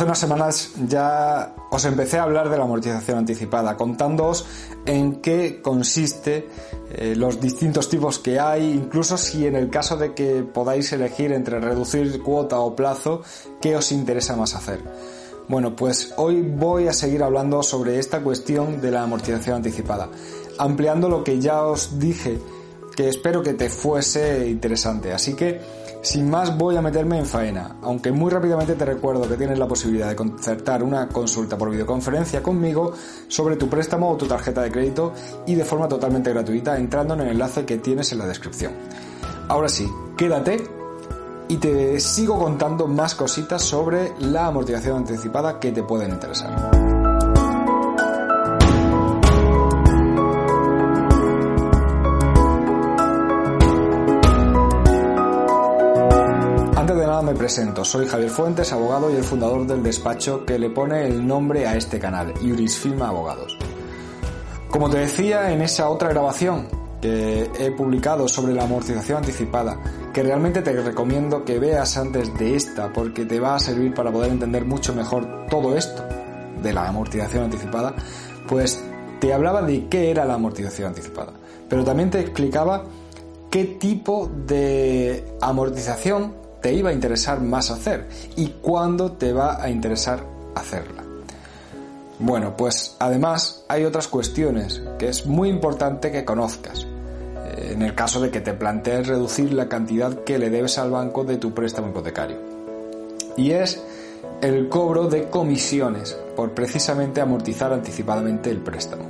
Hace unas semanas ya os empecé a hablar de la amortización anticipada, contándoos en qué consiste, eh, los distintos tipos que hay, incluso si en el caso de que podáis elegir entre reducir cuota o plazo, qué os interesa más hacer. Bueno, pues hoy voy a seguir hablando sobre esta cuestión de la amortización anticipada, ampliando lo que ya os dije que espero que te fuese interesante. Así que, sin más, voy a meterme en faena, aunque muy rápidamente te recuerdo que tienes la posibilidad de concertar una consulta por videoconferencia conmigo sobre tu préstamo o tu tarjeta de crédito y de forma totalmente gratuita entrando en el enlace que tienes en la descripción. Ahora sí, quédate y te sigo contando más cositas sobre la amortización anticipada que te pueden interesar. Antes de nada me presento, soy Javier Fuentes, abogado y el fundador del despacho que le pone el nombre a este canal, Jurisfilma Abogados. Como te decía en esa otra grabación que he publicado sobre la amortización anticipada, que realmente te recomiendo que veas antes de esta porque te va a servir para poder entender mucho mejor todo esto de la amortización anticipada, pues te hablaba de qué era la amortización anticipada, pero también te explicaba qué tipo de amortización te iba a interesar más hacer y cuándo te va a interesar hacerla. Bueno, pues además hay otras cuestiones que es muy importante que conozcas eh, en el caso de que te plantees reducir la cantidad que le debes al banco de tu préstamo hipotecario. Y es el cobro de comisiones por precisamente amortizar anticipadamente el préstamo.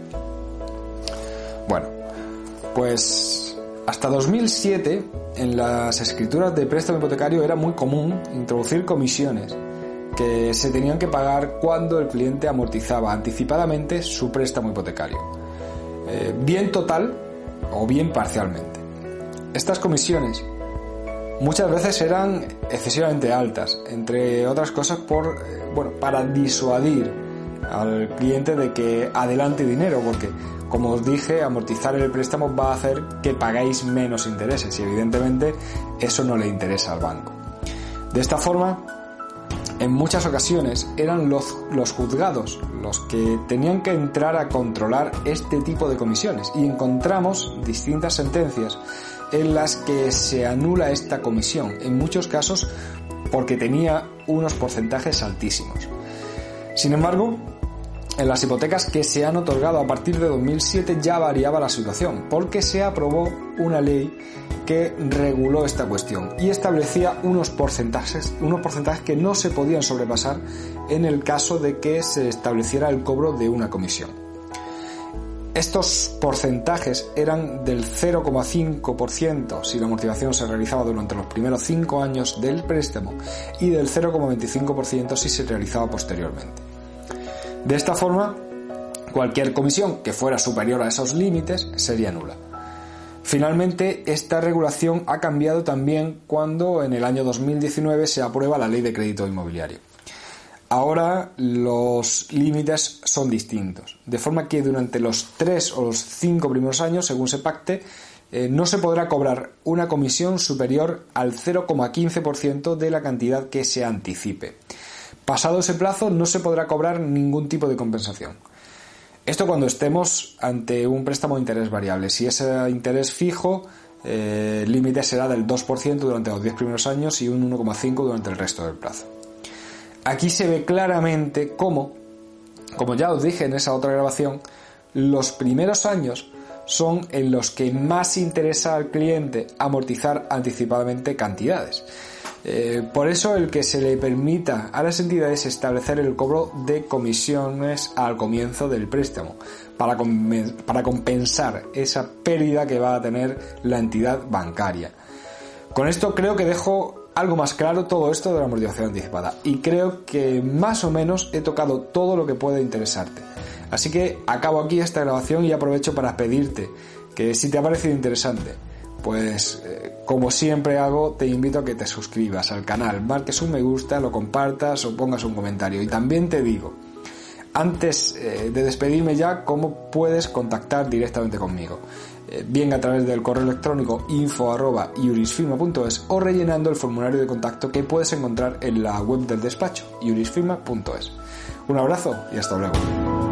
Bueno, pues hasta 2007 en las escrituras de préstamo hipotecario era muy común introducir comisiones que se tenían que pagar cuando el cliente amortizaba anticipadamente su préstamo hipotecario, eh, bien total o bien parcialmente. Estas comisiones muchas veces eran excesivamente altas, entre otras cosas por, eh, bueno, para disuadir al cliente de que adelante dinero, porque como os dije, amortizar el préstamo va a hacer que pagáis menos intereses y evidentemente eso no le interesa al banco. De esta forma, en muchas ocasiones eran los, los, juzgados los que tenían que entrar a controlar este tipo de comisiones y encontramos distintas sentencias en las que se anula esta comisión, en muchos casos porque tenía unos porcentajes altísimos. Sin embargo, en las hipotecas que se han otorgado a partir de 2007 ya variaba la situación, porque se aprobó una ley que reguló esta cuestión y establecía unos porcentajes, unos porcentajes que no se podían sobrepasar en el caso de que se estableciera el cobro de una comisión. Estos porcentajes eran del 0,5% si la amortización se realizaba durante los primeros 5 años del préstamo y del 0,25% si se realizaba posteriormente. De esta forma, cualquier comisión que fuera superior a esos límites sería nula. Finalmente, esta regulación ha cambiado también cuando en el año 2019 se aprueba la ley de crédito inmobiliario. Ahora los límites son distintos, de forma que durante los tres o los cinco primeros años, según se pacte, eh, no se podrá cobrar una comisión superior al 0,15% de la cantidad que se anticipe. Pasado ese plazo no se podrá cobrar ningún tipo de compensación. Esto cuando estemos ante un préstamo de interés variable. Si ese interés fijo, eh, el límite será del 2% durante los 10 primeros años y un 1,5% durante el resto del plazo. Aquí se ve claramente cómo, como ya os dije en esa otra grabación, los primeros años son en los que más interesa al cliente amortizar anticipadamente cantidades. Eh, por eso el que se le permita a las entidades establecer el cobro de comisiones al comienzo del préstamo para, para compensar esa pérdida que va a tener la entidad bancaria. Con esto creo que dejo algo más claro todo esto de la amortización anticipada y creo que más o menos he tocado todo lo que puede interesarte. Así que acabo aquí esta grabación y aprovecho para pedirte que si te ha parecido interesante, pues eh, como siempre hago, te invito a que te suscribas al canal, marques un me gusta, lo compartas o pongas un comentario. Y también te digo, antes eh, de despedirme ya, cómo puedes contactar directamente conmigo. eh, bien a través del correo electrónico info.iurisfirma.es o rellenando el formulario de contacto que puedes encontrar en la web del despacho, iurisfirma.es. Un abrazo y hasta luego.